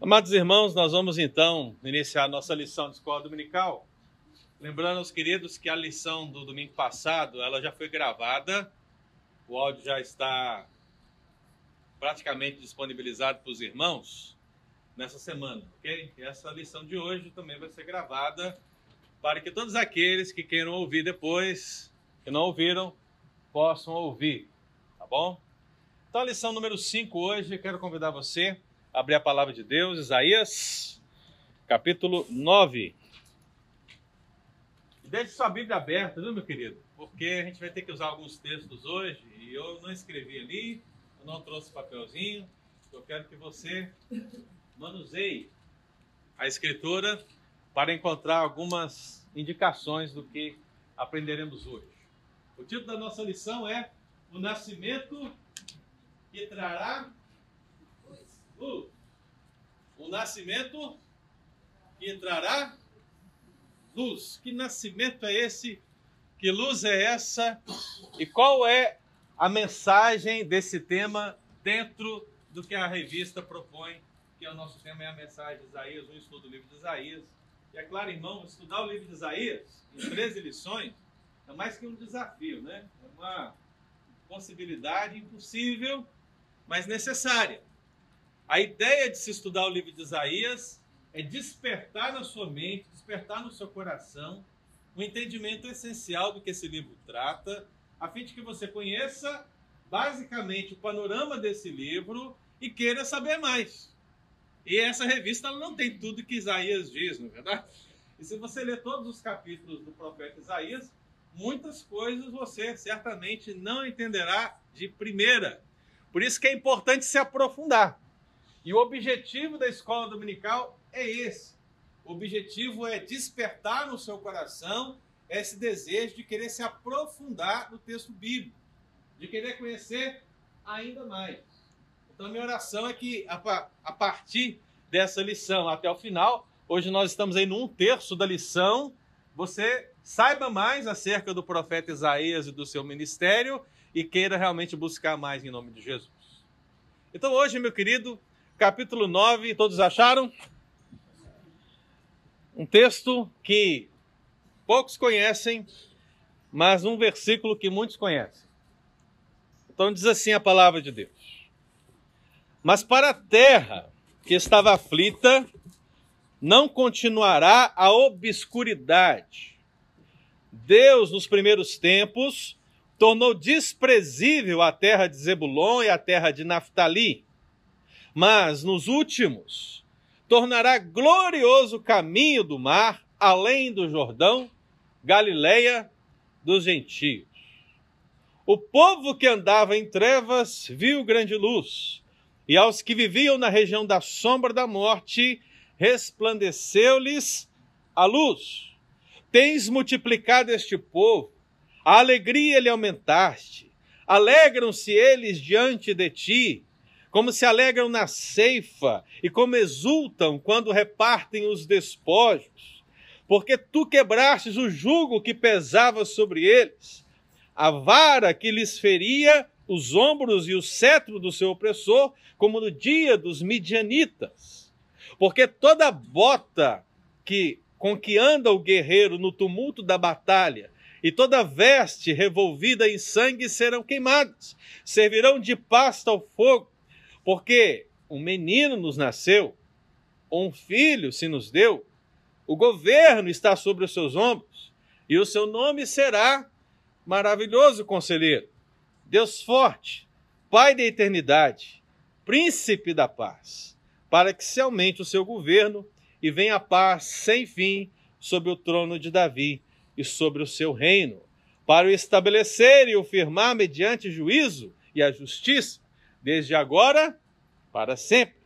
Amados irmãos, nós vamos então iniciar nossa lição de escola dominical. Lembrando aos queridos que a lição do domingo passado, ela já foi gravada, o áudio já está praticamente disponibilizado para os irmãos nessa semana, ok? E essa lição de hoje também vai ser gravada para que todos aqueles que queiram ouvir depois, que não ouviram, possam ouvir, tá bom? Então, a lição número 5 hoje, quero convidar você a abrir a palavra de Deus, Isaías, capítulo 9. Deixe sua Bíblia aberta, viu, meu querido? Porque a gente vai ter que usar alguns textos hoje e eu não escrevi ali, eu não trouxe papelzinho. Eu quero que você manuseie a escritura para encontrar algumas indicações do que aprenderemos hoje. O título da nossa lição é O Nascimento que trará luz. O nascimento que trará luz. Que nascimento é esse? Que luz é essa? E qual é a mensagem desse tema dentro do que a revista propõe? Que é o nosso tema é a mensagem de Isaías, um estudo do livro de Isaías. E é claro, irmão, estudar o livro de Isaías em 13 lições é mais que um desafio, né? É uma possibilidade impossível mas necessária. A ideia de se estudar o livro de Isaías é despertar na sua mente, despertar no seu coração o um entendimento essencial do que esse livro trata, a fim de que você conheça basicamente o panorama desse livro e queira saber mais. E essa revista não tem tudo que Isaías diz, não é verdade? E se você ler todos os capítulos do profeta Isaías, muitas coisas você certamente não entenderá de primeira. Por isso que é importante se aprofundar. E o objetivo da escola dominical é esse. O objetivo é despertar no seu coração esse desejo de querer se aprofundar no texto bíblico, de querer conhecer ainda mais. Então, minha oração é que a partir dessa lição até o final, hoje nós estamos aí num terço da lição, você saiba mais acerca do profeta Isaías e do seu ministério e queira realmente buscar mais em nome de Jesus. Então hoje, meu querido, capítulo 9, todos acharam? Um texto que poucos conhecem, mas um versículo que muitos conhecem. Então diz assim a palavra de Deus: Mas para a terra que estava aflita, não continuará a obscuridade. Deus, nos primeiros tempos, tornou desprezível a terra de Zebulon e a terra de Naphtali. Mas nos últimos, tornará glorioso o caminho do mar, além do Jordão, Galileia dos gentios. O povo que andava em trevas viu grande luz, e aos que viviam na região da sombra da morte, resplandeceu-lhes a luz. Tens multiplicado este povo, a alegria lhe aumentaste. Alegram-se eles diante de ti, como se alegram na ceifa e como exultam quando repartem os despojos. Porque tu quebrastes o jugo que pesava sobre eles, a vara que lhes feria os ombros e o cetro do seu opressor, como no dia dos midianitas. Porque toda bota que com que anda o guerreiro no tumulto da batalha e toda veste revolvida em sangue serão queimadas, servirão de pasta ao fogo, porque um menino nos nasceu, um filho se nos deu, o governo está sobre os seus ombros, e o seu nome será maravilhoso conselheiro, Deus forte, Pai da eternidade, príncipe da paz, para que se aumente o seu governo e venha a paz sem fim sobre o trono de Davi e sobre o seu reino, para o estabelecer e o firmar mediante juízo e a justiça, desde agora para sempre.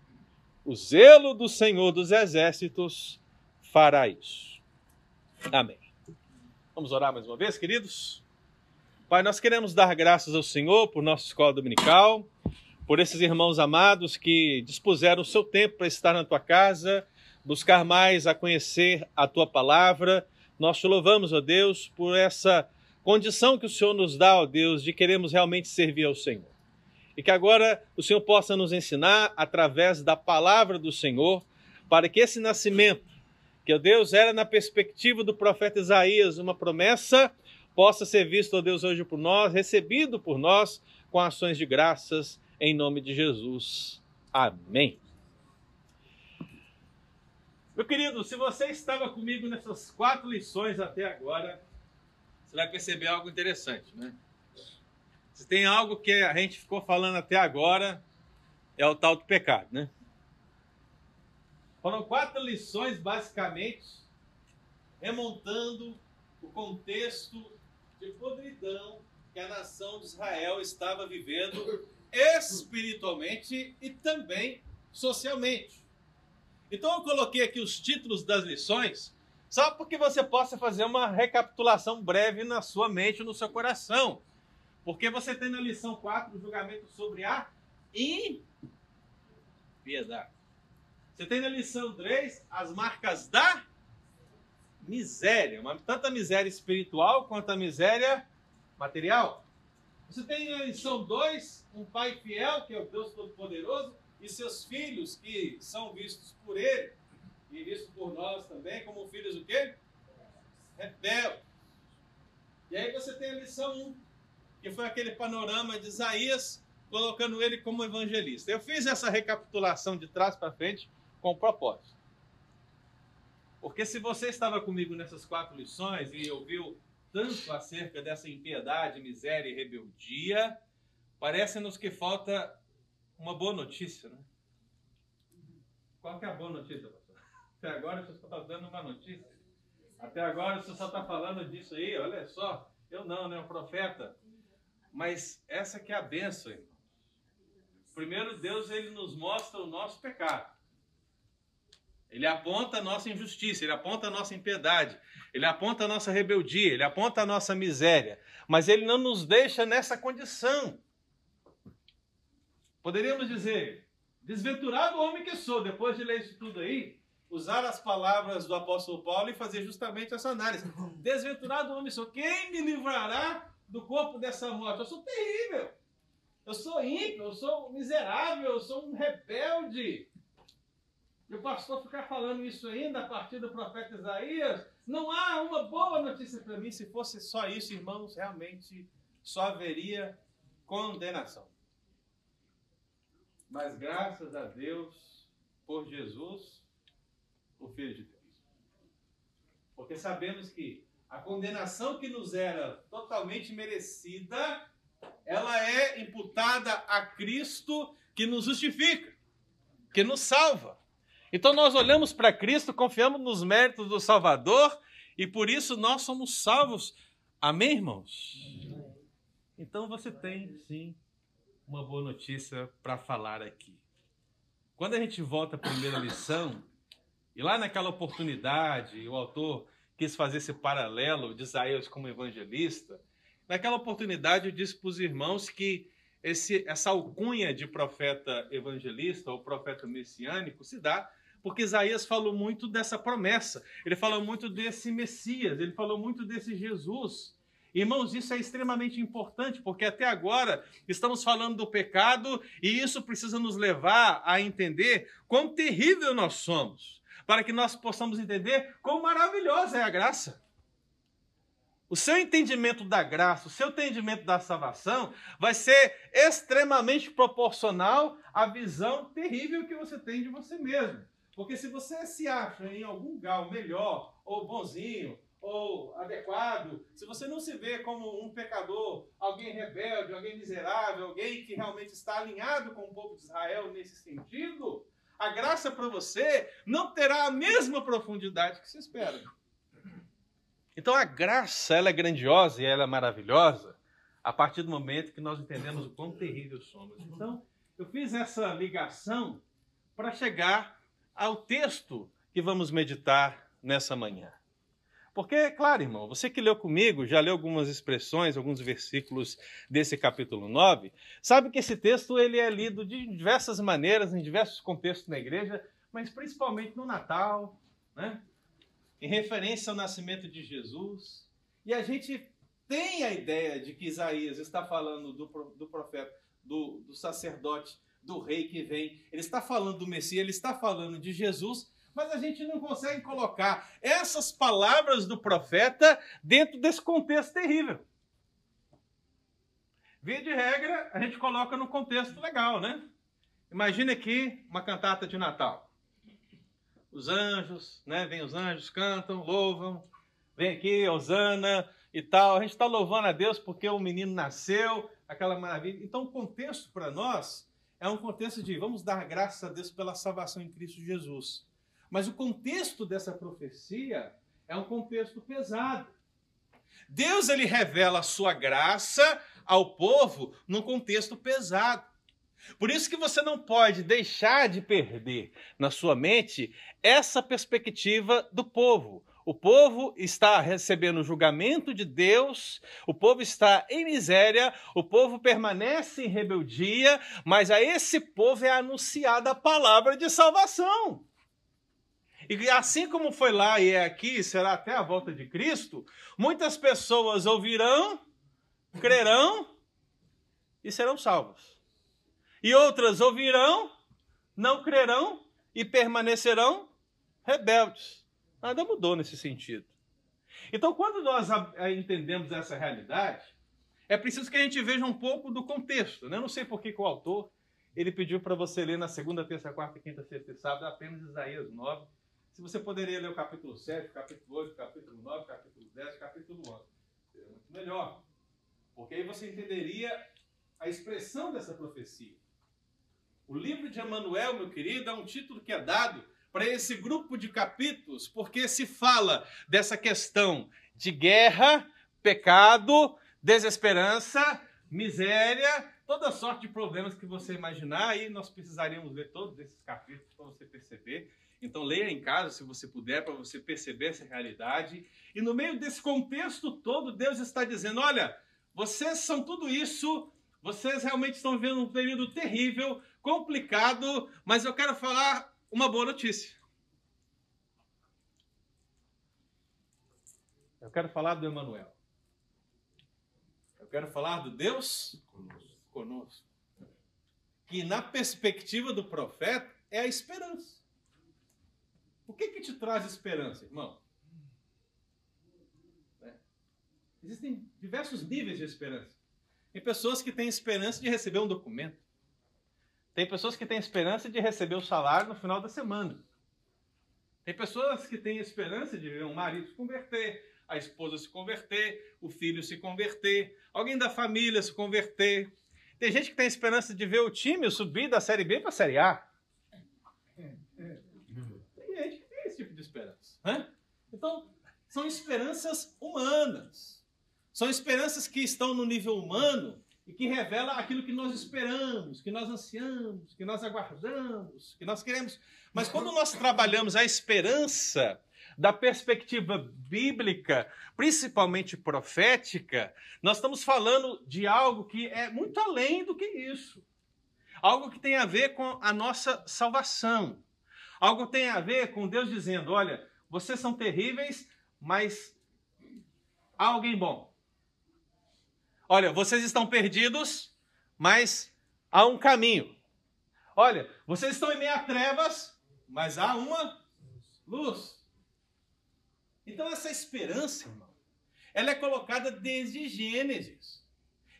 O zelo do Senhor dos Exércitos fará isso. Amém. Vamos orar mais uma vez, queridos? Pai, nós queremos dar graças ao Senhor por nossa escola dominical, por esses irmãos amados que dispuseram o seu tempo para estar na tua casa, buscar mais a conhecer a tua palavra nós te louvamos, ó Deus, por essa condição que o Senhor nos dá, ó Deus, de queremos realmente servir ao Senhor. e que agora o Senhor possa nos ensinar através da palavra do Senhor, para que esse nascimento, que o Deus era na perspectiva do profeta Isaías, uma promessa, possa ser visto, ó Deus, hoje por nós, recebido por nós com ações de graças em nome de Jesus. Amém. Meu querido, se você estava comigo nessas quatro lições até agora, você vai perceber algo interessante, né? Se tem algo que a gente ficou falando até agora, é o tal do pecado, né? Foram quatro lições, basicamente, remontando o contexto de podridão que a nação de Israel estava vivendo espiritualmente e também socialmente. Então eu coloquei aqui os títulos das lições, só porque você possa fazer uma recapitulação breve na sua mente, no seu coração. Porque você tem na lição 4 o julgamento sobre a impiedade. Você tem na lição 3 as marcas da miséria, uma, tanto a miséria espiritual quanto a miséria material. Você tem na lição 2 um pai fiel, que é o Deus Todo-Poderoso, e seus filhos, que são vistos por ele, e vistos por nós também, como filhos o quê? Rebeldes. E aí você tem a lição 1, um, que foi aquele panorama de Isaías, colocando ele como evangelista. Eu fiz essa recapitulação de trás para frente com propósito. Porque se você estava comigo nessas quatro lições e ouviu tanto acerca dessa impiedade, miséria e rebeldia, parece-nos que falta uma boa notícia, né? Qual que é a boa notícia, pastor? Até agora você só está dando uma notícia. Até agora você só está falando disso aí, olha só. Eu não, né? O profeta mas essa que é a benção, irmãos. Primeiro, Deus ele nos mostra o nosso pecado. Ele aponta a nossa injustiça, ele aponta a nossa impiedade, ele aponta a nossa rebeldia, ele aponta a nossa miséria, mas ele não nos deixa nessa condição. Poderíamos dizer, desventurado homem que sou, depois de ler isso tudo aí, usar as palavras do apóstolo Paulo e fazer justamente essa análise. Desventurado homem sou, quem me livrará do corpo dessa morte. Eu sou terrível. Eu sou ímpio, eu sou miserável, eu sou um rebelde. E o pastor ficar falando isso ainda a partir do profeta Isaías, não há uma boa notícia para mim. Se fosse só isso, irmãos, realmente só haveria condenação. Mas graças a Deus por Jesus, o Filho de Deus. Porque sabemos que a condenação que nos era totalmente merecida, ela é imputada a Cristo que nos justifica, que nos salva. Então nós olhamos para Cristo, confiamos nos méritos do Salvador e por isso nós somos salvos. Amém, irmãos? Então você tem sim uma boa notícia para falar aqui. Quando a gente volta à primeira lição, e lá naquela oportunidade, o autor quis fazer esse paralelo de Isaías como evangelista, naquela oportunidade eu disse para os irmãos que esse, essa alcunha de profeta evangelista ou profeta messiânico se dá porque Isaías falou muito dessa promessa, ele falou muito desse Messias, ele falou muito desse Jesus. Irmãos, isso é extremamente importante, porque até agora estamos falando do pecado e isso precisa nos levar a entender quão terrível nós somos para que nós possamos entender quão maravilhosa é a graça. O seu entendimento da graça, o seu entendimento da salvação vai ser extremamente proporcional à visão terrível que você tem de você mesmo. Porque se você se acha em algum grau melhor, ou bonzinho, ou adequado, se você não se vê como um pecador, alguém rebelde, alguém miserável, alguém que realmente está alinhado com o povo de Israel nesse sentido, a graça para você não terá a mesma profundidade que se espera. Então a graça, ela é grandiosa e ela é maravilhosa a partir do momento que nós entendemos o quão terrível somos. Então, eu fiz essa ligação para chegar ao texto que vamos meditar nessa manhã. Porque, claro, irmão, você que leu comigo, já leu algumas expressões, alguns versículos desse capítulo 9, sabe que esse texto ele é lido de diversas maneiras, em diversos contextos na igreja, mas principalmente no Natal, né? em referência ao nascimento de Jesus. E a gente tem a ideia de que Isaías está falando do, do profeta do, do sacerdote, do rei que vem, ele está falando do Messias, ele está falando de Jesus, mas a gente não consegue colocar essas palavras do profeta dentro desse contexto terrível. Via de regra, a gente coloca no contexto legal, né? Imagine aqui uma cantata de Natal. Os anjos, né? Vem os anjos, cantam, louvam. Vem aqui, Osana e tal. A gente está louvando a Deus porque o menino nasceu, aquela maravilha. Então, o contexto para nós é um contexto de vamos dar graças a Deus pela salvação em Cristo Jesus. Mas o contexto dessa profecia é um contexto pesado. Deus ele revela a sua graça ao povo num contexto pesado. Por isso que você não pode deixar de perder na sua mente essa perspectiva do povo. O povo está recebendo o julgamento de Deus, o povo está em miséria, o povo permanece em rebeldia, mas a esse povo é anunciada a palavra de salvação. E assim como foi lá e é aqui, será até a volta de Cristo, muitas pessoas ouvirão, crerão e serão salvos. E outras ouvirão, não crerão e permanecerão rebeldes. Nada mudou nesse sentido. Então, quando nós entendemos essa realidade, é preciso que a gente veja um pouco do contexto. Né? Eu não sei por que, o autor ele pediu para você ler na segunda, terça, quarta, quinta, sexta e sábado apenas Isaías 9. Se você poderia ler o capítulo 7, capítulo 8, capítulo 9, capítulo 10, capítulo 11. Seria muito melhor. Porque aí você entenderia a expressão dessa profecia. O livro de Emanuel, meu querido, é um título que é dado para esse grupo de capítulos, porque se fala dessa questão de guerra, pecado, desesperança, miséria, toda sorte de problemas que você imaginar, e nós precisaríamos ler todos esses capítulos para você perceber. Então leia em casa, se você puder, para você perceber essa realidade. E no meio desse contexto todo, Deus está dizendo: olha, vocês são tudo isso, vocês realmente estão vivendo um período terrível, complicado, mas eu quero falar uma boa notícia. Eu quero falar do Emanuel. Eu quero falar do Deus conosco. conosco. Que na perspectiva do profeta é a esperança. O que que te traz esperança, irmão? É. Existem diversos níveis de esperança. Tem pessoas que têm esperança de receber um documento. Tem pessoas que têm esperança de receber o salário no final da semana. Tem pessoas que têm esperança de ver um marido se converter, a esposa se converter, o filho se converter, alguém da família se converter. Tem gente que tem esperança de ver o time subir da Série B para a Série A. Tem gente que tem esse tipo de esperança. Né? Então, são esperanças humanas. São esperanças que estão no nível humano e que revela aquilo que nós esperamos, que nós ansiamos, que nós aguardamos, que nós queremos. Mas quando nós trabalhamos a esperança da perspectiva bíblica, principalmente profética, nós estamos falando de algo que é muito além do que isso. Algo que tem a ver com a nossa salvação. Algo que tem a ver com Deus dizendo: olha, vocês são terríveis, mas há alguém bom. Olha, vocês estão perdidos, mas há um caminho. Olha, vocês estão em meio a trevas, mas há uma luz. Então essa esperança, irmão, ela é colocada desde Gênesis.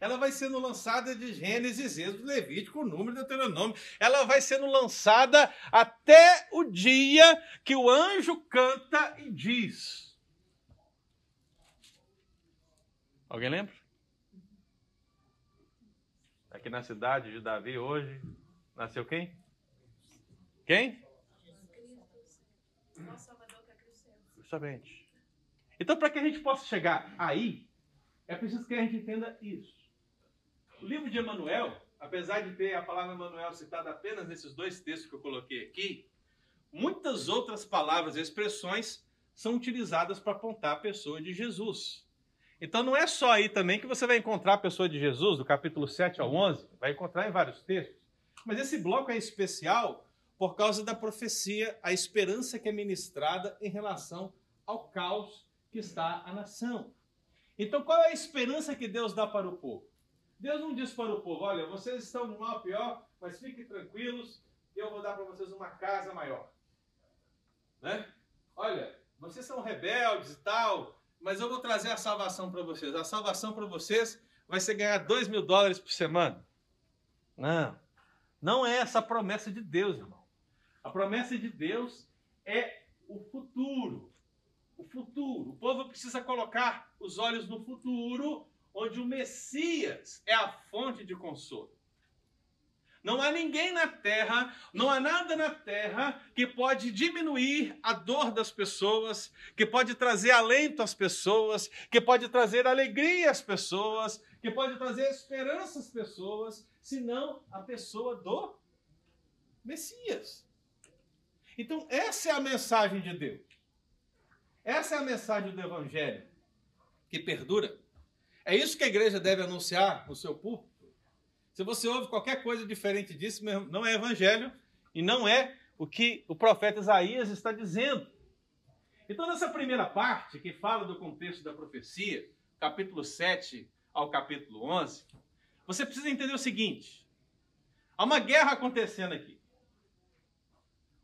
Ela vai sendo lançada de Gênesis, Êxodo, Levítico, Número, Deuteronômio. Ela vai sendo lançada até o dia que o anjo canta e diz. Alguém lembra? aqui na cidade de Davi hoje, nasceu quem? Quem? Justamente. Então, para que a gente possa chegar aí, é preciso que a gente entenda isso. O livro de Emanuel, apesar de ter a palavra Emanuel citada apenas nesses dois textos que eu coloquei aqui, muitas outras palavras e expressões são utilizadas para apontar a pessoa de Jesus. Então não é só aí também que você vai encontrar a pessoa de Jesus, do capítulo 7 ao 11, vai encontrar em vários textos. Mas esse bloco é especial por causa da profecia, a esperança que é ministrada em relação ao caos que está a nação. Então qual é a esperança que Deus dá para o povo? Deus não disse para o povo: olha, vocês estão no mal pior, mas fiquem tranquilos, eu vou dar para vocês uma casa maior. Né? Olha, vocês são rebeldes e tal, mas eu vou trazer a salvação para vocês. A salvação para vocês vai ser ganhar 2 mil dólares por semana. Não, não é essa a promessa de Deus, irmão. A promessa de Deus é o futuro. O futuro. O povo precisa colocar os olhos no futuro, onde o Messias é a fonte de consolo. Não há ninguém na terra, não há nada na terra que pode diminuir a dor das pessoas, que pode trazer alento às pessoas, que pode trazer alegria às pessoas, que pode trazer esperança às pessoas, senão a pessoa do Messias. Então, essa é a mensagem de Deus. Essa é a mensagem do Evangelho que perdura. É isso que a igreja deve anunciar no seu púlpito. Se você ouve qualquer coisa diferente disso, não é evangelho e não é o que o profeta Isaías está dizendo. Então, nessa primeira parte, que fala do contexto da profecia, capítulo 7 ao capítulo 11, você precisa entender o seguinte: há uma guerra acontecendo aqui.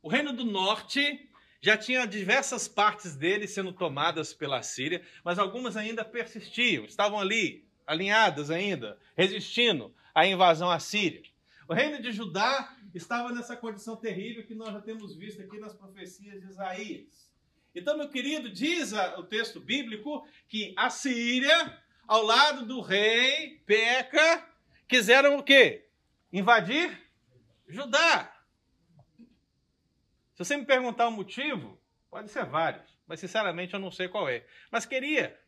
O reino do norte já tinha diversas partes dele sendo tomadas pela Síria, mas algumas ainda persistiam, estavam ali, alinhadas ainda, resistindo a invasão assíria. O reino de Judá estava nessa condição terrível que nós já temos visto aqui nas profecias de Isaías. Então, meu querido, diz o texto bíblico que a Síria, ao lado do rei Peca, quiseram o quê? Invadir Judá. Se você me perguntar o motivo, pode ser vários, mas sinceramente eu não sei qual é. Mas queria.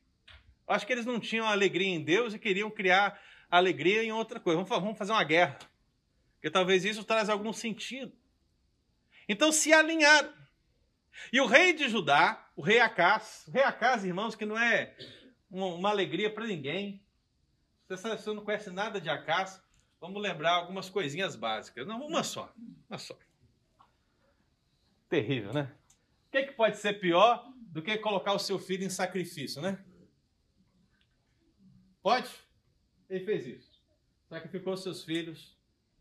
Acho que eles não tinham alegria em Deus e queriam criar alegria em outra coisa. Vamos fazer uma guerra. Porque talvez isso traz algum sentido. Então se alinharam. E o rei de Judá, o rei Acás, o rei Acás, irmãos, que não é uma alegria para ninguém. Se você não conhece nada de Acás, vamos lembrar algumas coisinhas básicas. Não, uma só. Uma só. Terrível, né? O que, é que pode ser pior do que colocar o seu filho em sacrifício, né? Pode? Ele fez isso. Sacrificou seus filhos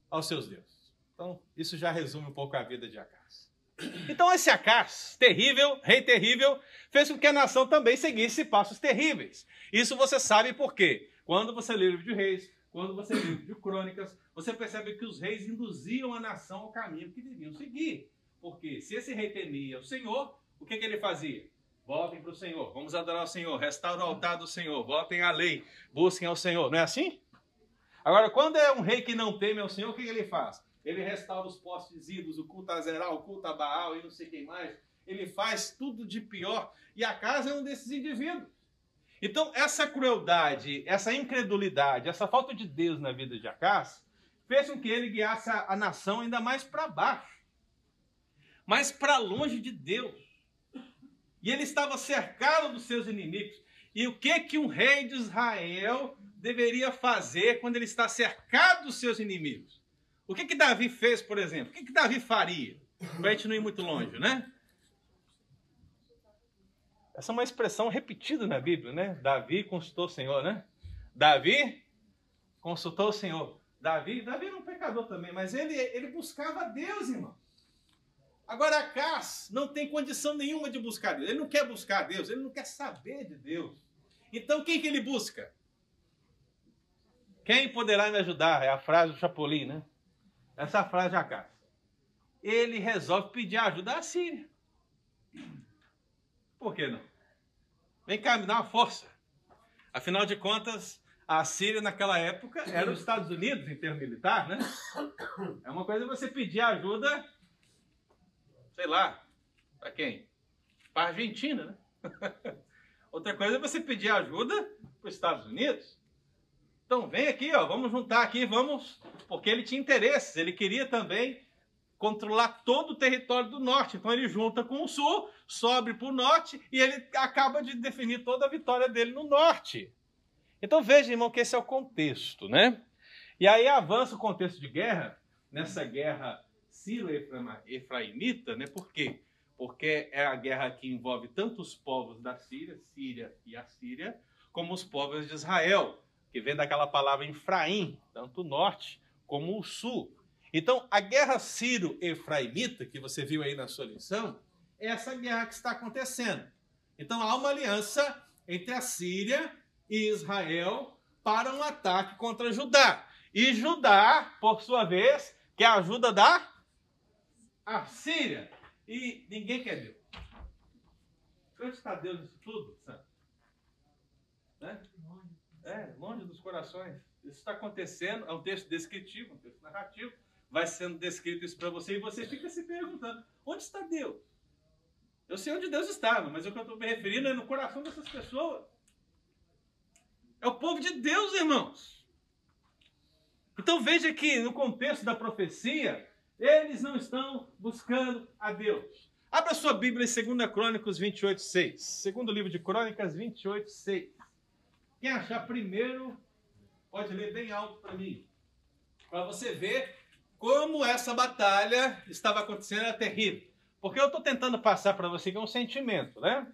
aos seus deuses. Então, isso já resume um pouco a vida de Acas. Então, esse Acas, terrível, rei terrível, fez com que a nação também seguisse passos terríveis. Isso você sabe por quê. Quando você lê o livro de reis, quando você lê o livro de crônicas, você percebe que os reis induziam a nação ao caminho que deviam seguir. Porque se esse rei temia o Senhor, o que, que ele fazia? Voltem para o Senhor, vamos adorar o Senhor, restaura o altar do Senhor, voltem à lei, busquem ao Senhor. Não é assim? Agora, quando é um rei que não teme ao Senhor, o que ele faz? Ele restaura os postes ídolos, o culto a Zerá, o culto a Baal e não sei quem mais. Ele faz tudo de pior. E a casa é um desses indivíduos. Então, essa crueldade, essa incredulidade, essa falta de Deus na vida de Acas, fez com que ele guiasse a, a nação ainda mais para baixo, mais para longe de Deus. E ele estava cercado dos seus inimigos. E o que que um rei de Israel deveria fazer quando ele está cercado dos seus inimigos? O que que Davi fez, por exemplo? O que que Davi faria? Para a gente não ir muito longe, né? Essa é uma expressão repetida na Bíblia, né? Davi consultou o Senhor, né? Davi consultou o Senhor. Davi, Davi era um pecador também, mas ele, ele buscava Deus, irmão. Agora, Acas não tem condição nenhuma de buscar Deus. Ele não quer buscar Deus, ele não quer saber de Deus. Então, quem que ele busca? Quem poderá me ajudar? É a frase do Chapolin, né? Essa frase de Acas. Ele resolve pedir ajuda à Síria. Por que não? Vem cá, me dá uma força. Afinal de contas, a Síria naquela época era os Estados Unidos em termos militar, né? É uma coisa você pedir ajuda sei lá, para quem? Para a Argentina, né? Outra coisa é você pedir ajuda para os Estados Unidos. Então vem aqui, ó, vamos juntar aqui, vamos, porque ele tinha interesses, ele queria também controlar todo o território do norte. Então ele junta com o sul, sobe para o norte e ele acaba de definir toda a vitória dele no norte. Então veja, irmão, que esse é o contexto, né? E aí avança o contexto de guerra, nessa guerra sírio-efraimita, né? Por quê? Porque é a guerra que envolve tanto os povos da Síria, Síria e a Síria, como os povos de Israel, que vem daquela palavra Efraim, tanto o norte como o sul. Então, a guerra sírio-efraimita, que você viu aí na sua lição, é essa guerra que está acontecendo. Então, há uma aliança entre a Síria e Israel para um ataque contra Judá. E Judá, por sua vez, quer a ajuda da Síria. E ninguém quer Deus. Onde está Deus nisso tudo, Santo? Né? É, longe dos corações. Isso está acontecendo, é um texto descritivo, um texto narrativo. Vai sendo descrito isso para você e você fica se perguntando: onde está Deus? Eu sei onde Deus estava, mas o que eu estou me referindo é no coração dessas pessoas. É o povo de Deus, irmãos. Então veja que no contexto da profecia, eles não estão buscando a Deus. Abra sua Bíblia em 2 Crônicas 28, 6. Segundo livro de Crônicas 28, 6. Quem achar primeiro, pode ler bem alto para mim. Para você ver como essa batalha estava acontecendo, era terrível. Porque eu estou tentando passar para você que é um sentimento, né?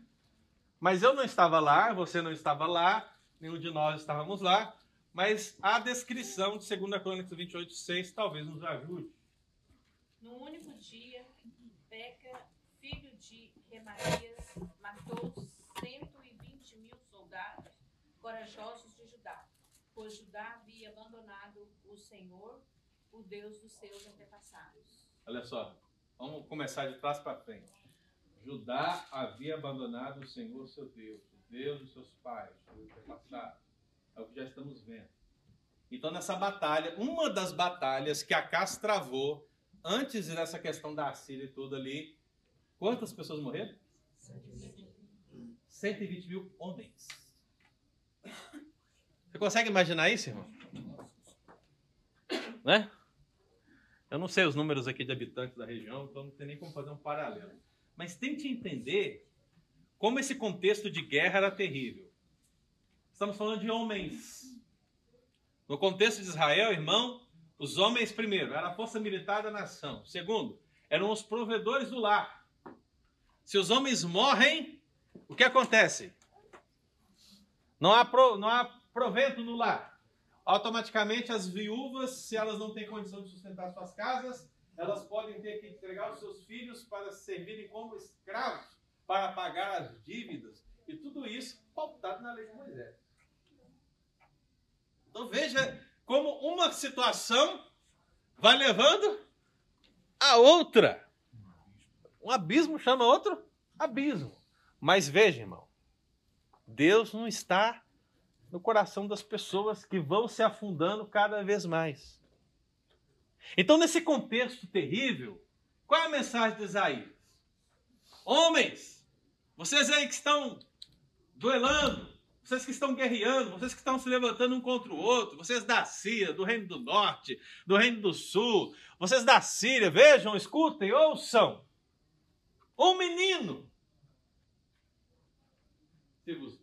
Mas eu não estava lá, você não estava lá, nenhum de nós estávamos lá. Mas a descrição de 2 Crônicas 28, 6 talvez nos ajude. No único dia, Beca filho de Remarias, matou 120 mil soldados corajosos de Judá, pois Judá havia abandonado o Senhor, o Deus dos seus antepassados. Olha só, vamos começar de trás para frente. Judá havia abandonado o Senhor, seu Deus, o Deus dos seus pais, seus antepassados. É o que já estamos vendo. Então, nessa batalha, uma das batalhas que Acas travou antes dessa questão da Síria e tudo ali, Quantas pessoas morreram? 120 mil homens. Você consegue imaginar isso, irmão? Né? Eu não sei os números aqui de habitantes da região, então não tem nem como fazer um paralelo. Mas tente entender como esse contexto de guerra era terrível. Estamos falando de homens. No contexto de Israel, irmão, os homens, primeiro, era a força militar da nação. Segundo, eram os provedores do lar. Se os homens morrem, o que acontece? Não há, pro, não há provento no lar. Automaticamente, as viúvas, se elas não têm condição de sustentar suas casas, elas podem ter que entregar os seus filhos para servirem como escravos, para pagar as dívidas. E tudo isso pautado na lei de Moisés. Então veja como uma situação vai levando a outra. Um abismo chama outro abismo. Mas veja, irmão, Deus não está no coração das pessoas que vão se afundando cada vez mais. Então, nesse contexto terrível, qual é a mensagem de Isaías? Homens, vocês aí que estão duelando, vocês que estão guerreando, vocês que estão se levantando um contra o outro, vocês da Síria, do Reino do Norte, do Reino do Sul, vocês da Síria, vejam, escutem, ouçam. Um menino se vos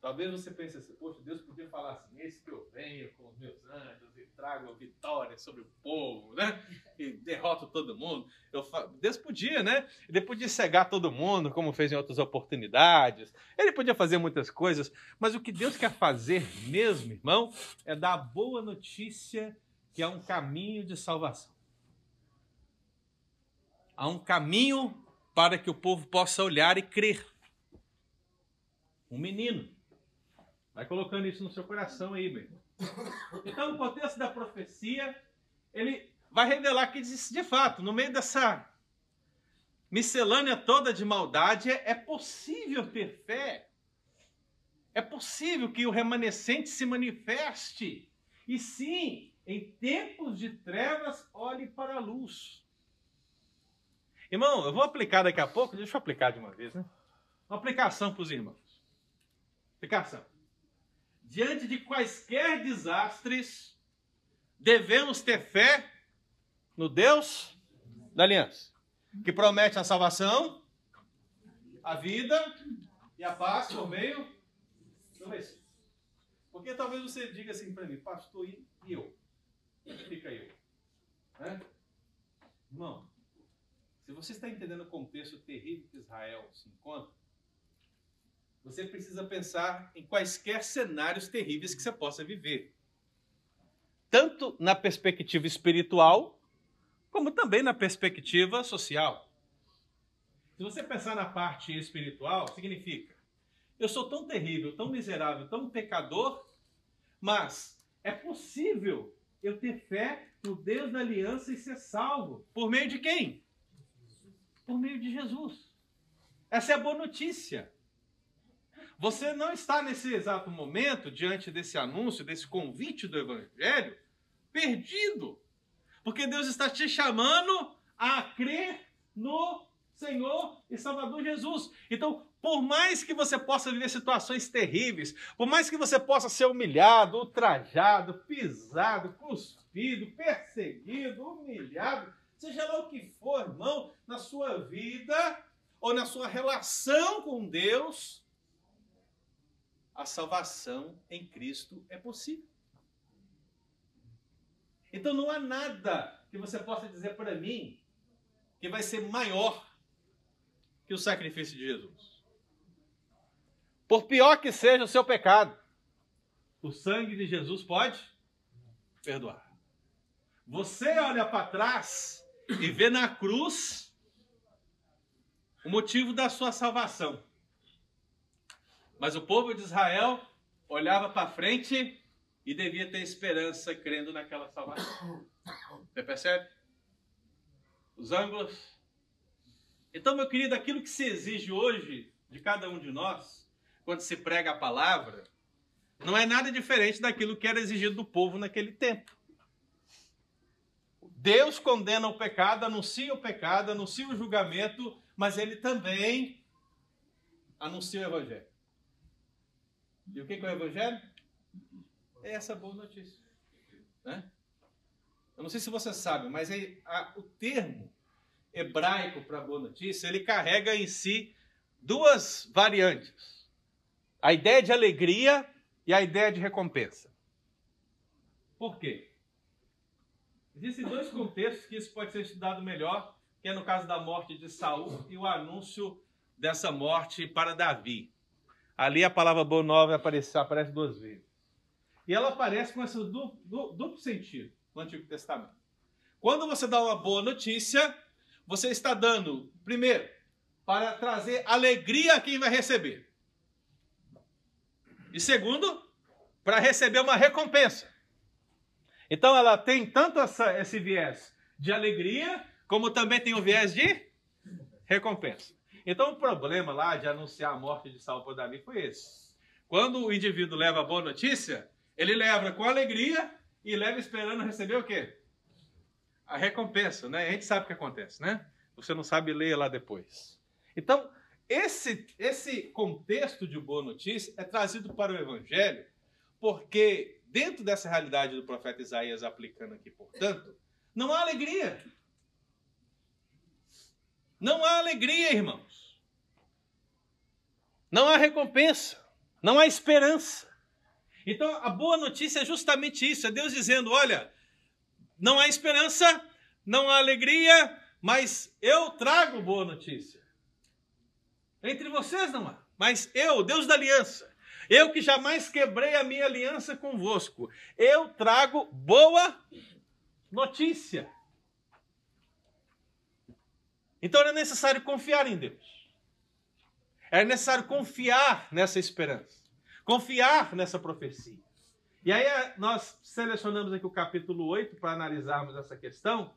Talvez você pense assim, poxa, Deus podia falar assim, esse que eu venho com os meus anjos trago vitória sobre o povo, né? E derroto todo mundo. Eu Deus podia, né? Ele podia cegar todo mundo, como fez em outras oportunidades. Ele podia fazer muitas coisas, mas o que Deus quer fazer mesmo, irmão, é dar a boa notícia que há um caminho de salvação. Há um caminho para que o povo possa olhar e crer. Um menino. Vai colocando isso no seu coração aí, meu irmão. Então, no contexto da profecia, ele vai revelar que, de fato, no meio dessa miscelânea toda de maldade, é possível ter fé. É possível que o remanescente se manifeste. E sim, em tempos de trevas, olhe para a luz. Irmão, eu vou aplicar daqui a pouco, deixa eu aplicar de uma vez, né? Uma aplicação para os irmãos. Aplicação. Diante de quaisquer desastres, devemos ter fé no Deus da aliança, que promete a salvação, a vida e a paz por meio do Messias. Porque talvez você diga assim para mim, pastor, e eu? Fica aí. Né? Irmão, se você está entendendo o contexto terrível que Israel se encontra, você precisa pensar em quaisquer cenários terríveis que você possa viver. Tanto na perspectiva espiritual, como também na perspectiva social. Se você pensar na parte espiritual, significa: eu sou tão terrível, tão miserável, tão pecador, mas é possível eu ter fé no Deus da aliança e ser salvo. Por meio de quem? Por meio de Jesus. Essa é a boa notícia. Você não está nesse exato momento, diante desse anúncio, desse convite do Evangelho, perdido. Porque Deus está te chamando a crer no Senhor e Salvador Jesus. Então, por mais que você possa viver situações terríveis, por mais que você possa ser humilhado, ultrajado, pisado, cuspido, perseguido, humilhado, seja lá o que for, irmão, na sua vida ou na sua relação com Deus, a salvação em Cristo é possível. Então não há nada que você possa dizer para mim que vai ser maior que o sacrifício de Jesus. Por pior que seja o seu pecado, o sangue de Jesus pode perdoar. Você olha para trás e vê na cruz o motivo da sua salvação. Mas o povo de Israel olhava para frente e devia ter esperança crendo naquela salvação. Você percebe? Os ângulos então, meu querido, aquilo que se exige hoje de cada um de nós, quando se prega a palavra, não é nada diferente daquilo que era exigido do povo naquele tempo. Deus condena o pecado, anuncia o pecado, anuncia o julgamento, mas ele também anuncia o evangelho. E o que é o evangelho? É essa boa notícia. Né? Eu não sei se você sabe, mas é, a, o termo hebraico para boa notícia, ele carrega em si duas variantes: a ideia de alegria e a ideia de recompensa. Por quê? Existem dois contextos que isso pode ser estudado melhor, que é no caso da morte de Saul e o anúncio dessa morte para Davi. Ali a palavra boa nova aparece, aparece duas vezes. E ela aparece com esse duplo, duplo sentido no Antigo Testamento. Quando você dá uma boa notícia, você está dando, primeiro, para trazer alegria a quem vai receber. E segundo, para receber uma recompensa. Então ela tem tanto essa, esse viés de alegria, como também tem o viés de recompensa. Então o problema lá de anunciar a morte de Saul por Davi foi esse. Quando o indivíduo leva a boa notícia, ele leva com alegria e leva esperando receber o quê? a recompensa, né? A gente sabe o que acontece, né? Você não sabe ler lá depois. Então, esse, esse contexto de boa notícia é trazido para o Evangelho, porque dentro dessa realidade do profeta Isaías aplicando aqui, portanto, não há alegria. Não há alegria, irmãos. Não há recompensa. Não há esperança. Então, a boa notícia é justamente isso: é Deus dizendo: olha, não há esperança, não há alegria, mas eu trago boa notícia. Entre vocês não há, mas eu, Deus da aliança, eu que jamais quebrei a minha aliança convosco, eu trago boa notícia. Então era necessário confiar em Deus. Era necessário confiar nessa esperança, confiar nessa profecia. E aí eh, nós selecionamos aqui o capítulo 8 para analisarmos essa questão,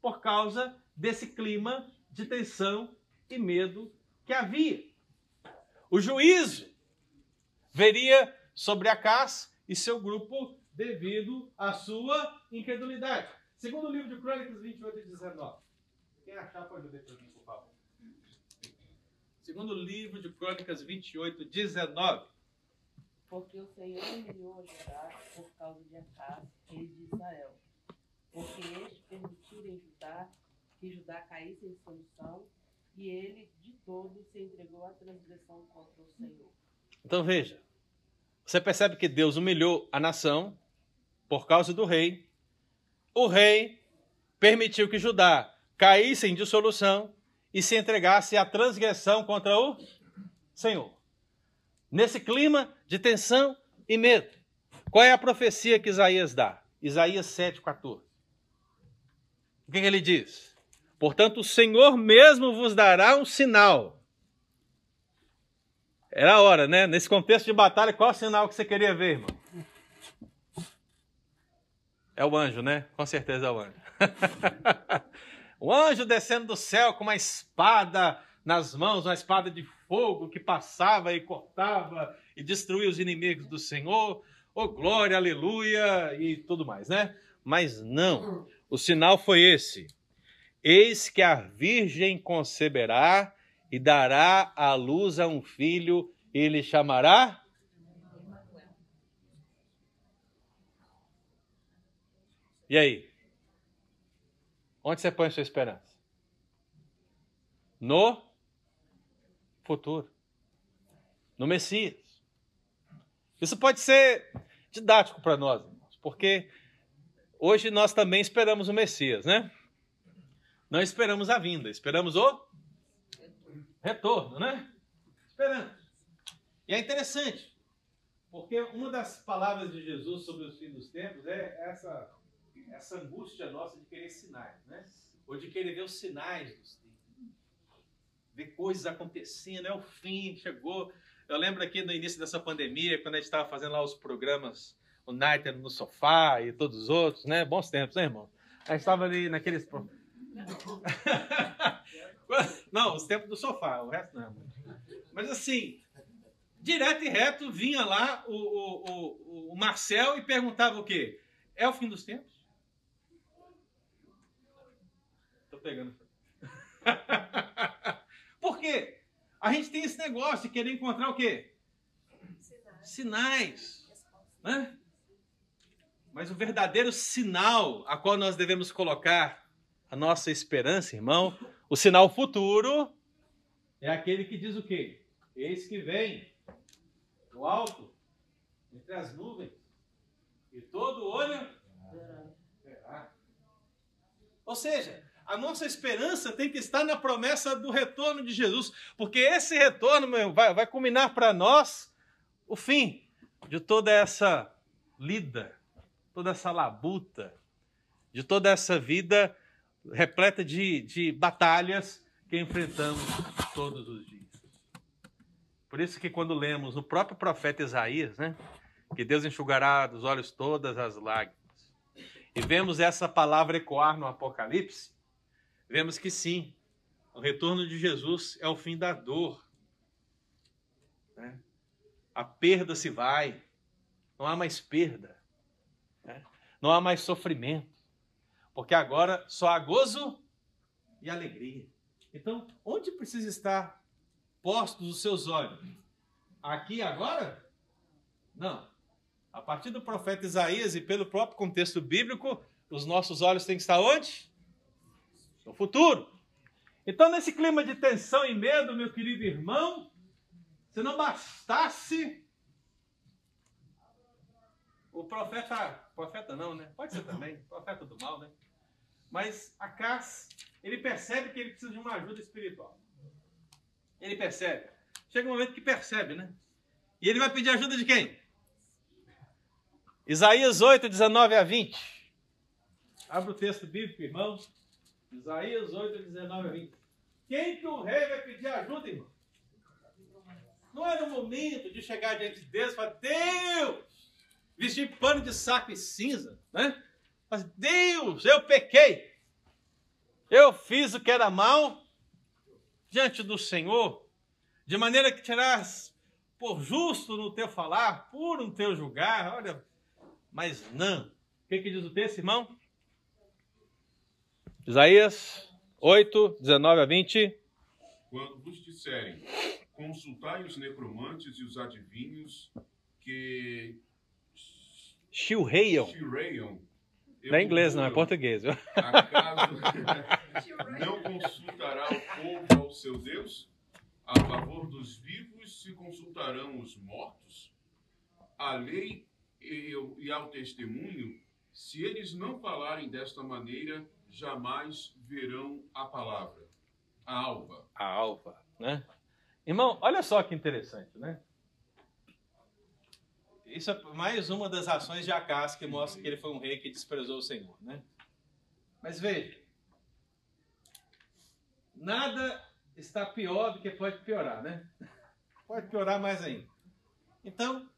por causa desse clima de tensão e medo que havia. O juízo veria sobre Acás e seu grupo devido à sua incredulidade. Segundo o livro de Crônicas 28 e 19. Quem achar pode ler para mim, por favor. Segundo o livro de Crônicas 28, 19 porque o Senhor humilhou Judá por causa de Acas, rei de Israel, porque eles permitiram em Judá que Judá caísse em solução, e ele de todo se entregou à transgressão contra o Senhor. Então veja, você percebe que Deus humilhou a nação por causa do rei. O rei permitiu que Judá caísse em dissolução e se entregasse à transgressão contra o Senhor. nesse clima de tensão e medo. Qual é a profecia que Isaías dá? Isaías 7,14. O que, que ele diz? Portanto, o Senhor mesmo vos dará um sinal. Era a hora, né? Nesse contexto de batalha, qual é o sinal que você queria ver, irmão? É o anjo, né? Com certeza é o anjo. o anjo descendo do céu com uma espada nas mãos, uma espada de fogo que passava e cortava e destruía os inimigos do Senhor. Oh, glória, aleluia e tudo mais, né? Mas não, o sinal foi esse. Eis que a virgem conceberá e dará à luz a um filho, e ele chamará E aí? Onde você põe sua esperança? No futuro. No Messias. Isso pode ser didático para nós, irmãos, porque hoje nós também esperamos o Messias, né? Não esperamos a vinda, esperamos o retorno, né? Esperamos. E é interessante, porque uma das palavras de Jesus sobre os fins dos tempos é essa essa angústia nossa de querer sinais, né? Ou de querer ver os sinais dos tempos. Ver coisas acontecendo, é o fim, chegou. Eu lembro aqui no início dessa pandemia, quando a gente estava fazendo lá os programas, o Nighter no sofá e todos os outros, né? Bons tempos, né, irmão? A gente estava ali naqueles. não, os tempos do sofá, o resto não. Mas assim, direto e reto vinha lá o, o, o, o Marcel e perguntava o quê? É o fim dos tempos? Pegando. Por quê? A gente tem esse negócio de querer encontrar o quê? Sinais. Sinais né? Mas o verdadeiro sinal a qual nós devemos colocar a nossa esperança, irmão, o sinal futuro, é aquele que diz o quê? Eis que vem do alto, entre as nuvens, e todo olho verá. Ou seja, a nossa esperança tem que estar na promessa do retorno de Jesus, porque esse retorno meu, vai, vai culminar para nós o fim de toda essa lida, toda essa labuta, de toda essa vida repleta de, de batalhas que enfrentamos todos os dias. Por isso que quando lemos no próprio profeta Isaías, né, que Deus enxugará dos olhos todas as lágrimas, e vemos essa palavra ecoar no Apocalipse, vemos que sim, o retorno de Jesus é o fim da dor. Né? A perda se vai, não há mais perda, né? não há mais sofrimento, porque agora só há gozo e alegria. Então, onde precisa estar postos os seus olhos? Aqui agora? Não. A partir do profeta Isaías e pelo próprio contexto bíblico, os nossos olhos têm que estar onde? No futuro. Então, nesse clima de tensão e medo, meu querido irmão, se não bastasse o profeta, profeta não, né? Pode ser também, profeta do mal, né? Mas Acas, ele percebe que ele precisa de uma ajuda espiritual. Ele percebe. Chega um momento que percebe, né? E ele vai pedir ajuda de quem? Isaías 8, 19 a 20. Abre o texto bíblico, irmãos. Isaías 8, 19 a 20. Quem que o rei vai pedir ajuda, irmão? Não é no momento de chegar diante de Deus e falar, Deus, vestir pano de saco e cinza, né? Mas, Deus, eu pequei. Eu fiz o que era mal diante do Senhor, de maneira que terás por justo no teu falar, puro no teu julgar. Olha, mas não. O que, que diz o texto, irmão? Isaías 8, 19 a 20. Quando vos disserem, consultai os necromantes e os adivinhos que chilreiam. chilreiam não é inglês, não, é português. Acaso não consultará o povo ao seu Deus? A favor dos vivos se consultarão os mortos? A lei e ao testemunho, se eles não falarem desta maneira, jamais verão a palavra. A alva. A alva, né? Irmão, olha só que interessante, né? isso é mais uma das ações de Acas que mostra que ele foi um rei que desprezou o Senhor, né? Mas veja, nada está pior do que pode piorar, né? Pode piorar mais ainda. Então,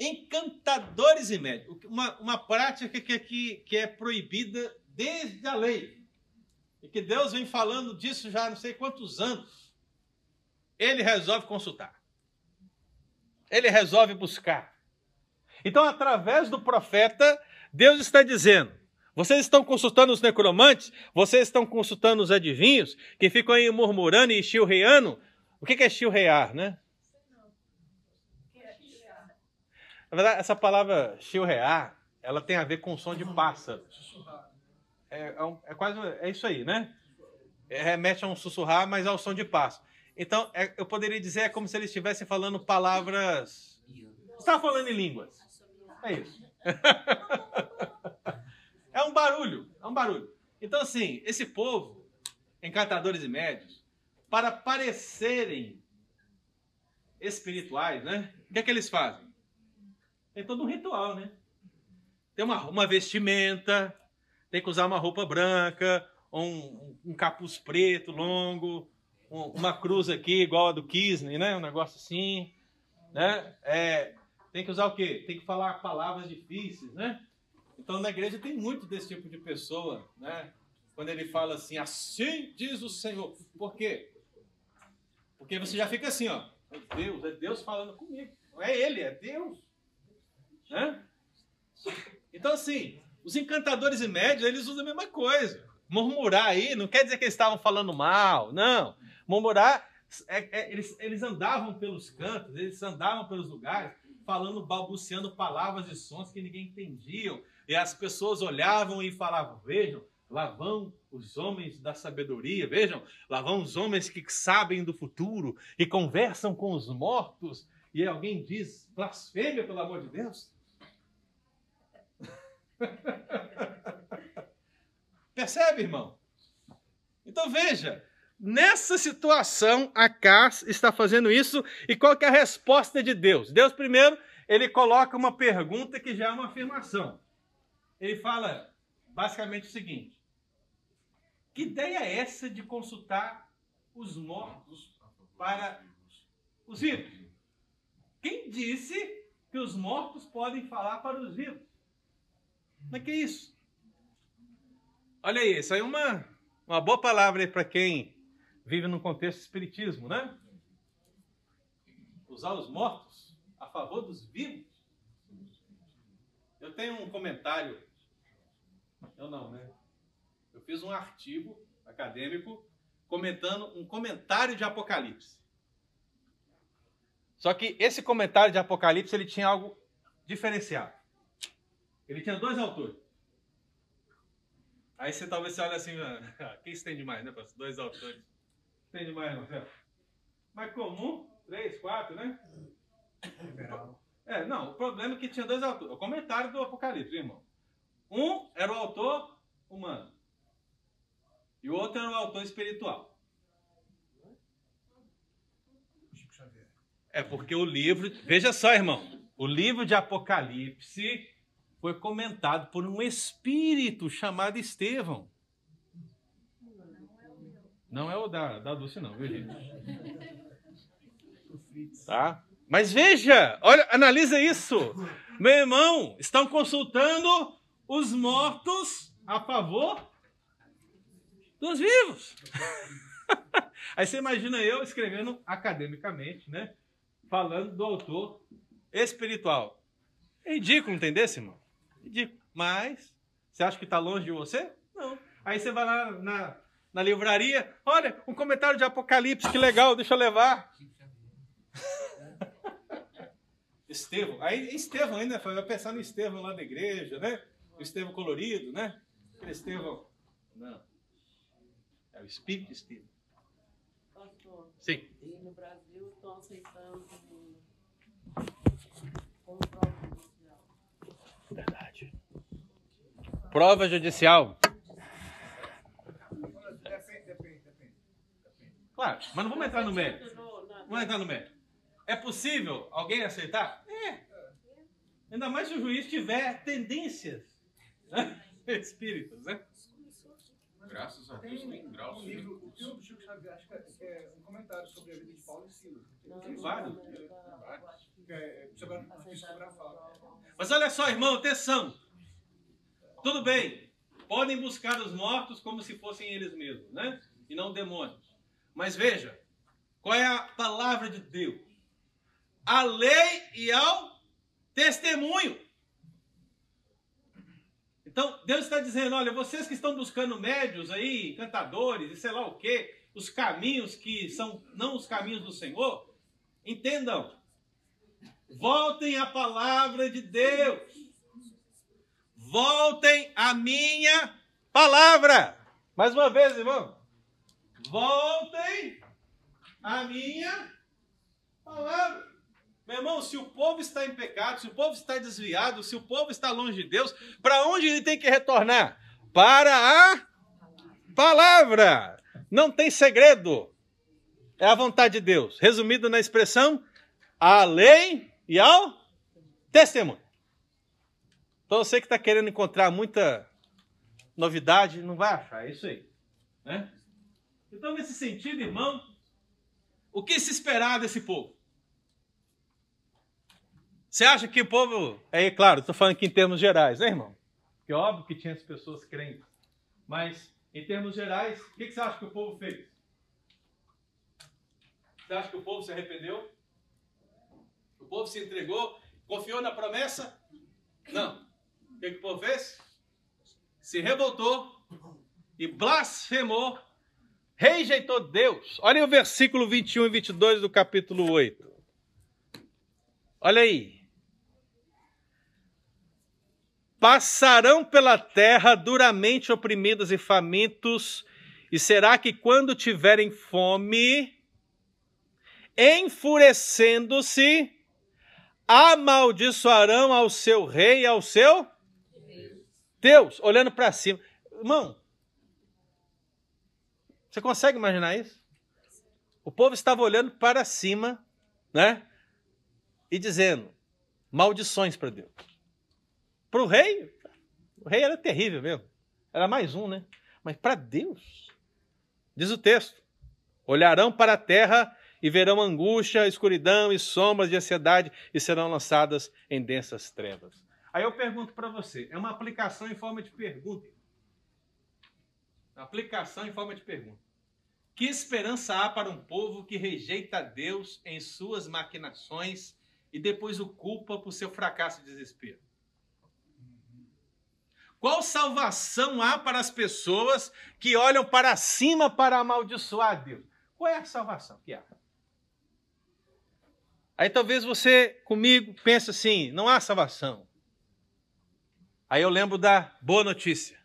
encantadores e médicos, uma, uma prática que, que, que é proibida desde a lei, e que Deus vem falando disso já não sei quantos anos, ele resolve consultar. Ele resolve buscar. Então, através do profeta, Deus está dizendo: vocês estão consultando os necromantes, vocês estão consultando os adivinhos, que ficam aí murmurando e chilreando. O que é chilrear, né? Na verdade, essa palavra chilrear, ela tem a ver com o som de pássaro. É, é, é quase, é isso aí, né? É, remete a um sussurrar, mas ao som de pássaro. Então, é, eu poderia dizer, é como se eles estivessem falando palavras... Está falando em línguas. É isso. é um barulho, é um barulho. Então, assim, esse povo, encantadores e médios, para parecerem espirituais, né? O que é que eles fazem? Tem todo um ritual, né? Tem uma, uma vestimenta, tem que usar uma roupa branca, um, um capuz preto longo, um, uma cruz aqui igual a do Kisney, né? Um negócio assim, né? É, tem que usar o quê? Tem que falar palavras difíceis, né? Então na igreja tem muito desse tipo de pessoa, né? Quando ele fala assim, assim diz o Senhor. Por quê? Porque você já fica assim, ó. É Deus, é Deus falando comigo. Não é ele, é Deus. Né? Então assim, os encantadores e médios, eles usam a mesma coisa. Murmurar aí não quer dizer que eles estavam falando mal, não. Murmurar, é, é, eles, eles andavam pelos cantos, eles andavam pelos lugares falando, balbuciando palavras e sons que ninguém entendia. E as pessoas olhavam e falavam: Vejam, lá vão os homens da sabedoria, vejam, lá vão os homens que sabem do futuro e conversam com os mortos. E alguém diz: blasfêmia, pelo amor de Deus. Percebe, irmão? Então veja, Nessa situação, Acas está fazendo isso, e qual é a resposta de Deus? Deus, primeiro, ele coloca uma pergunta que já é uma afirmação. Ele fala basicamente o seguinte: Que ideia é essa de consultar os mortos para os vivos? Quem disse que os mortos podem falar para os vivos? Mas que é isso? Olha aí, isso aí é uma, uma boa palavra para quem vive num contexto espiritismo, né? Usar os mortos a favor dos vivos. Eu tenho um comentário. Eu não, né? Eu fiz um artigo acadêmico comentando um comentário de Apocalipse. Só que esse comentário de Apocalipse ele tinha algo diferenciado. Ele tinha dois autores. Aí você talvez você olhe assim, ah, quem estende mais, né, pastor? Dois autores. Tem demais, Marcelo? Mais comum, três, quatro, né? É, não, o problema é que tinha dois autores. O comentário do Apocalipse, irmão. Um era o autor humano. E o outro era o autor espiritual. É porque o livro. Veja só, irmão. O livro de Apocalipse foi comentado por um espírito chamado Estevão. Não é o da, da Dulce, não, viu, gente? Tá? Mas veja, olha, analisa isso. Meu irmão, estão consultando os mortos a favor dos vivos. Aí você imagina eu escrevendo academicamente, né? Falando do autor espiritual. É ridículo, entendesse, irmão? Ridículo. Mas, você acha que está longe de você? Não. Aí você vai lá na, na livraria. Olha, um comentário de Apocalipse, que legal, deixa eu levar. Estevão, aí Estevão ainda, vai pensar no Estevão lá da igreja, né? O Estevão colorido, né? Aquele Estevão. Não. É o espírito de Estevão. Pastor. Sim. E no Brasil estão aceitando como prova judicial. Verdade. Prova judicial. Claro, mas não vamos entrar no mérito. Vamos entrar no mérito. É possível alguém aceitar? É. Ainda mais se o juiz tiver tendências né? espíritas, né? Graças a Deus tem graus. Um livro, o filme do Chico Xavier, acho que é- que é um comentário sobre a vida de Paulo e Silas. Tem vários. Que é. Mas olha só, irmão, atenção. Tudo bem, podem buscar os mortos como se fossem eles mesmos, né? E não demônios. Mas veja, qual é a palavra de Deus? A lei e ao testemunho. Então, Deus está dizendo: olha, vocês que estão buscando médios aí, cantadores e sei lá o quê, os caminhos que são não os caminhos do Senhor, entendam. Voltem à palavra de Deus. Voltem à minha palavra. Mais uma vez, irmão. Voltem à minha palavra. Meu irmão, se o povo está em pecado, se o povo está desviado, se o povo está longe de Deus, para onde ele tem que retornar? Para a palavra. Não tem segredo. É a vontade de Deus. Resumido na expressão, a lei e ao testemunho. Então você que está querendo encontrar muita novidade, não vai achar, é isso aí. Né? Então, nesse sentido, irmão, o que se esperar desse povo? Você acha que o povo. É claro, estou falando aqui em termos gerais, né, irmão? Porque é óbvio que tinha as pessoas crentes. Mas, em termos gerais, o que você acha que o povo fez? Você acha que o povo se arrependeu? O povo se entregou? Confiou na promessa? Não. O que, que o povo fez? Se revoltou e blasfemou, rejeitou Deus. Olha o versículo 21 e 22 do capítulo 8. Olha aí. Passarão pela terra duramente oprimidos e famintos, e será que quando tiverem fome, enfurecendo-se, amaldiçoarão ao seu rei e ao seu Deus, olhando para cima. Irmão, você consegue imaginar isso? O povo estava olhando para cima, né? E dizendo maldições para Deus. Para o rei, o rei era terrível mesmo. Era mais um, né? Mas para Deus, diz o texto: olharão para a terra e verão angústia, escuridão e sombras de ansiedade e serão lançadas em densas trevas. Aí eu pergunto para você, é uma aplicação em forma de pergunta. Aplicação em forma de pergunta. Que esperança há para um povo que rejeita Deus em suas maquinações e depois o culpa por seu fracasso e desespero? Qual salvação há para as pessoas que olham para cima para amaldiçoar Deus? Qual é a salvação que há? Aí talvez você comigo pense assim: não há salvação. Aí eu lembro da boa notícia,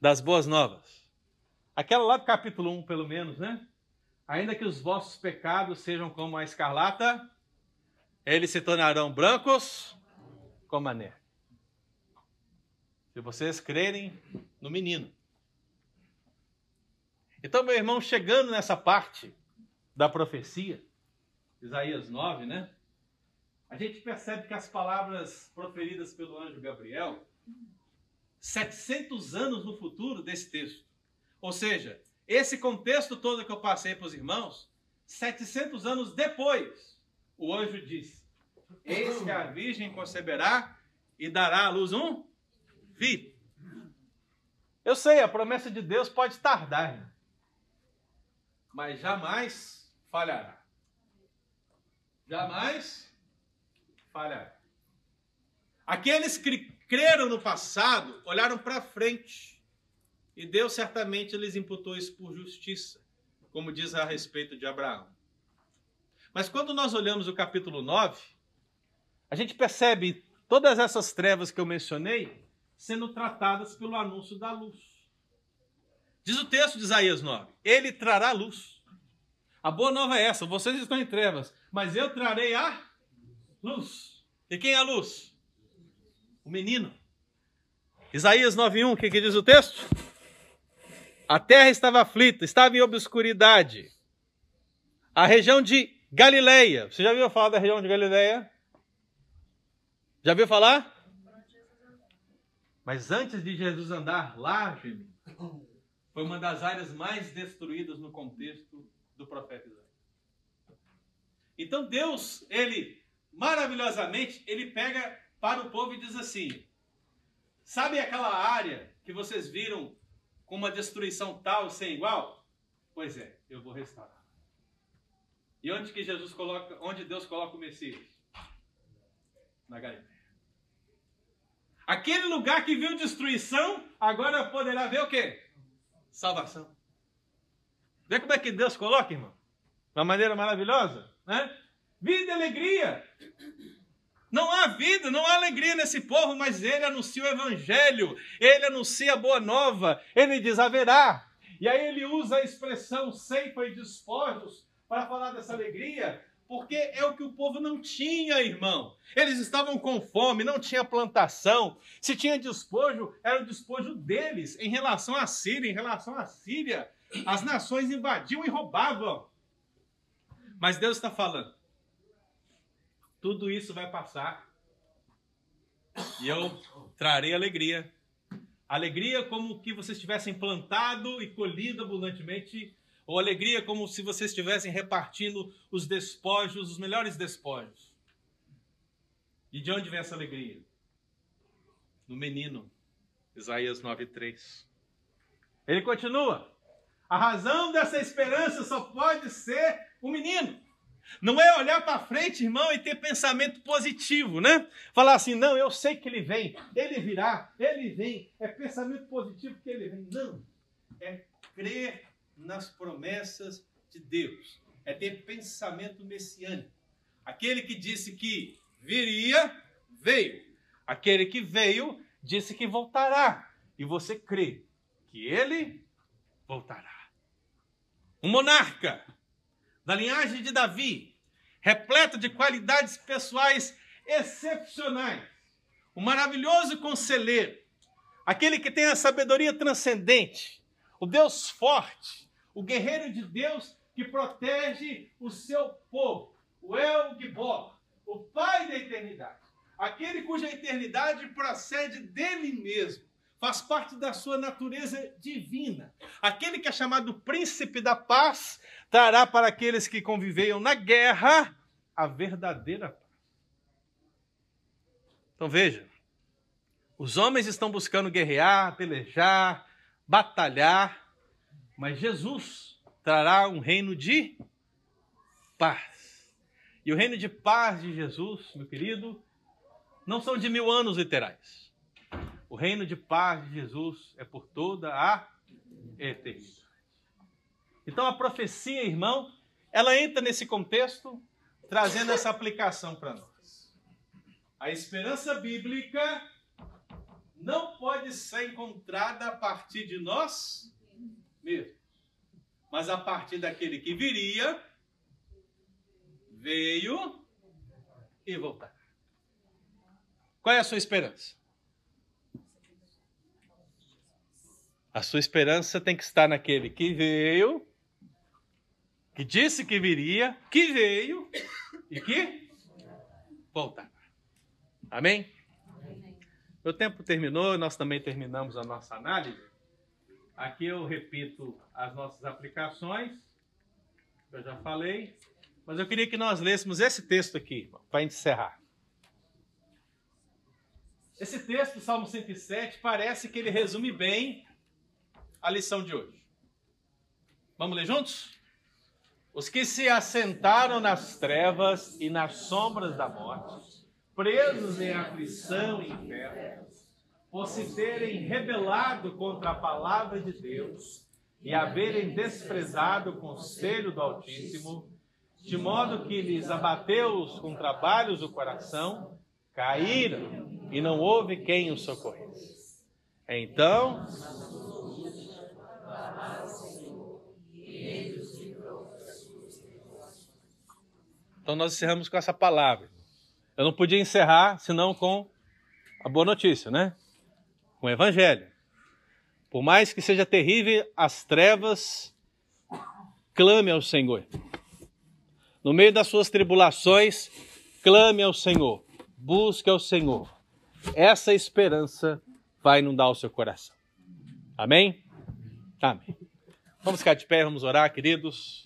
das boas novas. Aquela lá do capítulo 1, pelo menos, né? Ainda que os vossos pecados sejam como a escarlata, eles se tornarão brancos como a neve. Se vocês crerem no menino. Então, meu irmão, chegando nessa parte da profecia, Isaías 9, né? A gente percebe que as palavras proferidas pelo anjo Gabriel, 700 anos no futuro desse texto. Ou seja, esse contexto todo que eu passei para os irmãos, 700 anos depois, o anjo disse: Eis que a virgem conceberá e dará à luz um filho. Eu sei, a promessa de Deus pode tardar, mas jamais falhará. Jamais Aqueles que creram no passado olharam para frente e Deus certamente lhes imputou isso por justiça, como diz a respeito de Abraão. Mas quando nós olhamos o capítulo 9, a gente percebe todas essas trevas que eu mencionei sendo tratadas pelo anúncio da luz. Diz o texto de Isaías 9: Ele trará luz. A boa nova é essa: vocês estão em trevas, mas eu trarei a luz. E quem é a luz? O menino. Isaías 9:1, o que, que diz o texto? A terra estava aflita, estava em obscuridade. A região de Galileia. Você já ouviu falar da região de Galileia? Já viu falar? Mas antes de Jesus andar lá, foi uma das áreas mais destruídas no contexto do profeta Isaías. Então Deus, ele maravilhosamente, ele pega para o povo e diz assim: Sabe aquela área que vocês viram com uma destruição tal, sem igual? Pois é, eu vou restaurar. E onde que Jesus coloca, onde Deus coloca o Messias? Na Galileia. Aquele lugar que viu destruição, agora poderá ver o quê? Salvação. Vê como é que Deus coloca, irmão? Uma maneira maravilhosa, né? Vida e alegria. Não há vida, não há alegria nesse povo, mas ele anuncia o evangelho, ele anuncia a boa nova, ele diz haverá. E aí ele usa a expressão ceifa e despojos para falar dessa alegria, porque é o que o povo não tinha, irmão. Eles estavam com fome, não tinha plantação. Se tinha despojo, era o despojo deles em relação à Síria. Em relação à Síria, as nações invadiam e roubavam. Mas Deus está falando: tudo isso vai passar e eu trarei alegria. Alegria como que vocês tivessem plantado e colhido abundantemente, ou alegria como se vocês estivessem repartindo os despojos, os melhores despojos. E de onde vem essa alegria? No menino, Isaías 9:3. Ele continua: a razão dessa esperança só pode ser o menino. Não é olhar para frente, irmão, e ter pensamento positivo, né? Falar assim, não, eu sei que ele vem, ele virá, ele vem. É pensamento positivo que ele vem. Não. É crer nas promessas de Deus. É ter pensamento messiânico. Aquele que disse que viria, veio. Aquele que veio, disse que voltará. E você crê que ele voltará. Um monarca da linhagem de Davi, repleto de qualidades pessoais excepcionais. O maravilhoso conselheiro, aquele que tem a sabedoria transcendente, o Deus forte, o guerreiro de Deus que protege o seu povo, o El Gibor, o Pai da eternidade, aquele cuja eternidade procede dele mesmo, faz parte da sua natureza divina. Aquele que é chamado príncipe da paz trará para aqueles que conviveiam na guerra a verdadeira paz. Então veja, os homens estão buscando guerrear, pelejar, batalhar, mas Jesus trará um reino de paz. E o reino de paz de Jesus, meu querido, não são de mil anos literais. O reino de paz de Jesus é por toda a eternidade. Então a profecia, irmão, ela entra nesse contexto trazendo essa aplicação para nós. A esperança bíblica não pode ser encontrada a partir de nós mesmos, mas a partir daquele que viria, veio e voltará. Qual é a sua esperança? A sua esperança tem que estar naquele que veio, que disse que viria, que veio e que voltará. Amém? Meu tempo terminou, nós também terminamos a nossa análise. Aqui eu repito as nossas aplicações, que eu já falei, mas eu queria que nós lêssemos esse texto aqui, para encerrar. Esse texto, Salmo 107, parece que ele resume bem a lição de hoje. Vamos ler juntos? Os que se assentaram nas trevas e nas sombras da morte, presos em aflição e inferno, por se terem rebelado contra a palavra de Deus e haverem desprezado o conselho do Altíssimo, de modo que lhes abateu com trabalhos o coração, caíram e não houve quem os socorresse. Então Então nós encerramos com essa palavra. Eu não podia encerrar senão com a boa notícia, né? Com o evangelho. Por mais que seja terrível as trevas, clame ao Senhor. No meio das suas tribulações, clame ao Senhor. busque ao Senhor. Essa esperança vai inundar o seu coração. Amém? Amém. Vamos ficar de pé, vamos orar, queridos.